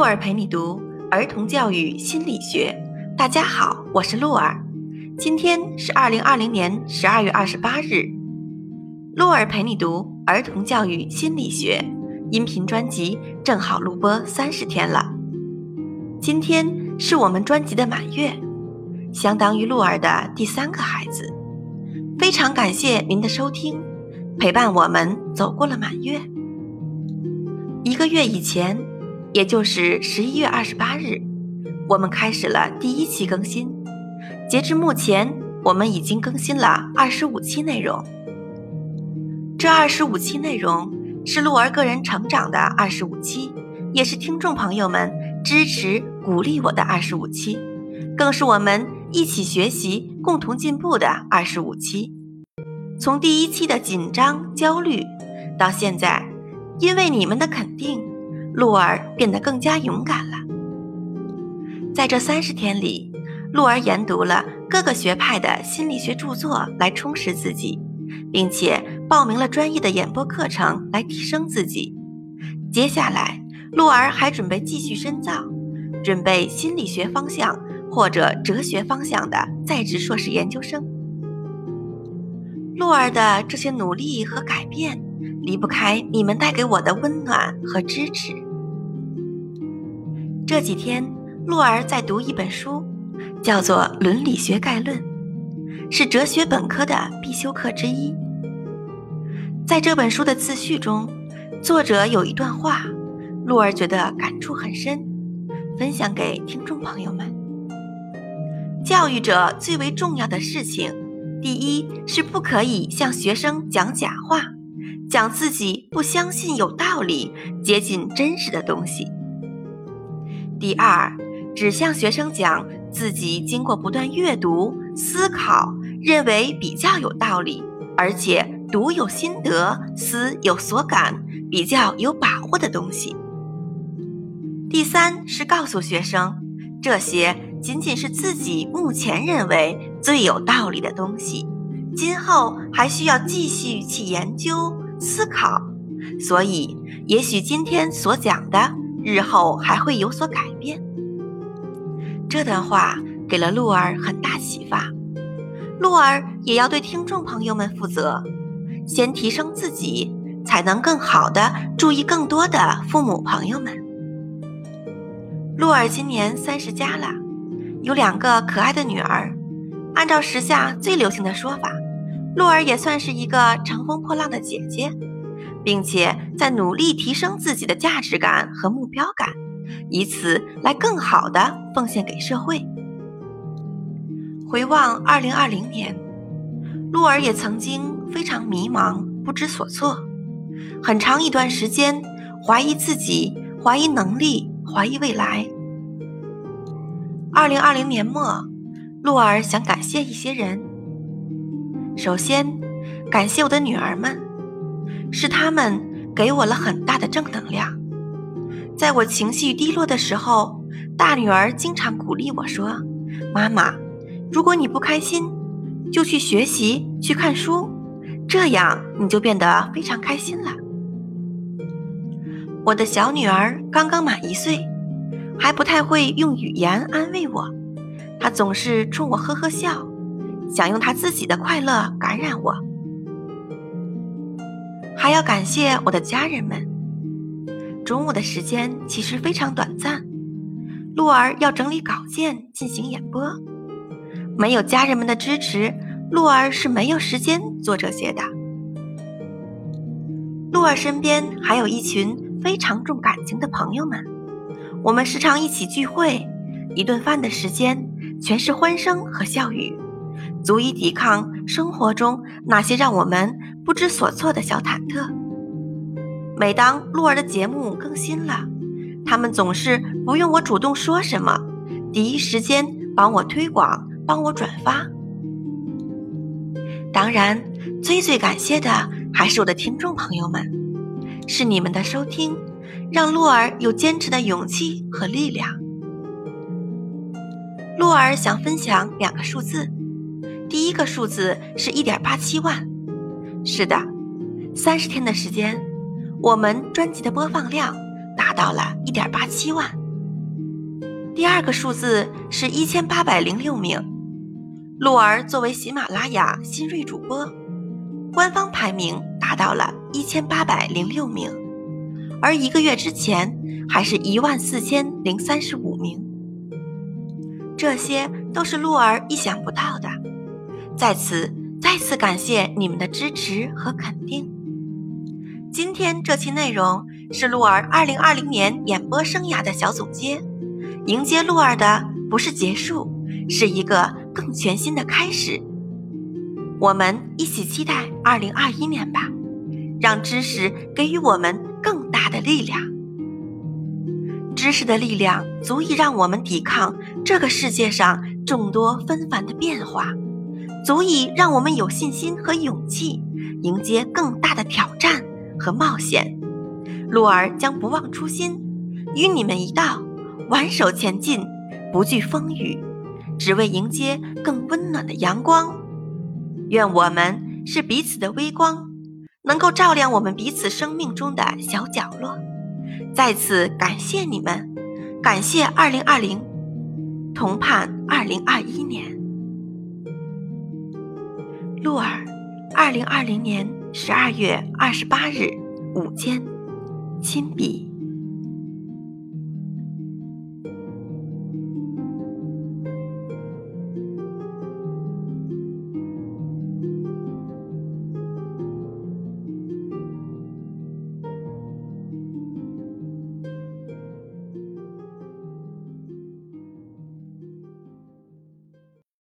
鹿儿陪你读儿童教育心理学。大家好，我是鹿儿。今天是二零二零年十二月二十八日。鹿儿陪你读儿童教育心理学音频专辑正好录播三十天了。今天是我们专辑的满月，相当于鹿儿的第三个孩子。非常感谢您的收听，陪伴我们走过了满月。一个月以前，也就是十一月二十八日，我们开始了第一期更新。截至目前，我们已经更新了二十五期内容。这二十五期内容是鹿儿个人成长的二十五期，也是听众朋友们支持鼓励我的二十五期，更是我们一起学习、共同进步的二十五期。从第一期的紧张、焦虑，到现在。因为你们的肯定，鹿儿变得更加勇敢了。在这三十天里，鹿儿研读了各个学派的心理学著作来充实自己，并且报名了专业的演播课程来提升自己。接下来，鹿儿还准备继续深造，准备心理学方向或者哲学方向的在职硕士研究生。鹿儿的这些努力和改变。离不开你们带给我的温暖和支持。这几天，鹿儿在读一本书，叫做《伦理学概论》，是哲学本科的必修课之一。在这本书的自序中，作者有一段话，鹿儿觉得感触很深，分享给听众朋友们。教育者最为重要的事情，第一是不可以向学生讲假话。讲自己不相信有道理、接近真实的东西。第二，只向学生讲自己经过不断阅读、思考，认为比较有道理，而且读有心得、思有所感、比较有把握的东西。第三是告诉学生，这些仅仅是自己目前认为最有道理的东西，今后还需要继续去研究。思考，所以也许今天所讲的，日后还会有所改变。这段话给了鹿儿很大启发，鹿儿也要对听众朋友们负责，先提升自己，才能更好的注意更多的父母朋友们。鹿儿今年三十加了，有两个可爱的女儿，按照时下最流行的说法。鹿儿也算是一个乘风破浪的姐姐，并且在努力提升自己的价值感和目标感，以此来更好的奉献给社会。回望二零二零年，鹿儿也曾经非常迷茫、不知所措，很长一段时间怀疑自己、怀疑能力、怀疑未来。二零二零年末，鹿儿想感谢一些人。首先，感谢我的女儿们，是她们给我了很大的正能量。在我情绪低落的时候，大女儿经常鼓励我说：“妈妈，如果你不开心，就去学习，去看书，这样你就变得非常开心了。”我的小女儿刚刚满一岁，还不太会用语言安慰我，她总是冲我呵呵笑。想用他自己的快乐感染我，还要感谢我的家人们。中午的时间其实非常短暂，鹿儿要整理稿件进行演播，没有家人们的支持，鹿儿是没有时间做这些的。鹿儿身边还有一群非常重感情的朋友们，我们时常一起聚会，一顿饭的时间全是欢声和笑语。足以抵抗生活中那些让我们不知所措的小忐忑。每当鹿儿的节目更新了，他们总是不用我主动说什么，第一时间帮我推广，帮我转发。当然，最最感谢的还是我的听众朋友们，是你们的收听，让鹿儿有坚持的勇气和力量。鹿儿想分享两个数字。第一个数字是一点八七万，是的，三十天的时间，我们专辑的播放量达到了一点八七万。第二个数字是一千八百零六名。鹿儿作为喜马拉雅新锐主播，官方排名达到了一千八百零六名，而一个月之前还是一万四千零三十五名。这些都是鹿儿意想不到的，在此再次感谢你们的支持和肯定。今天这期内容是鹿儿二零二零年演播生涯的小总结，迎接鹿儿的不是结束，是一个更全新的开始。我们一起期待二零二一年吧，让知识给予我们更大的力量。知识的力量足以让我们抵抗这个世界上众多纷繁的变化，足以让我们有信心和勇气迎接更大的挑战和冒险。鹿儿将不忘初心，与你们一道挽手前进，不惧风雨，只为迎接更温暖的阳光。愿我们是彼此的微光，能够照亮我们彼此生命中的小角落。在此感谢你们，感谢二零二零，同盼二零二一年。鹿儿，二零二零年十二月二十八日午间，亲笔。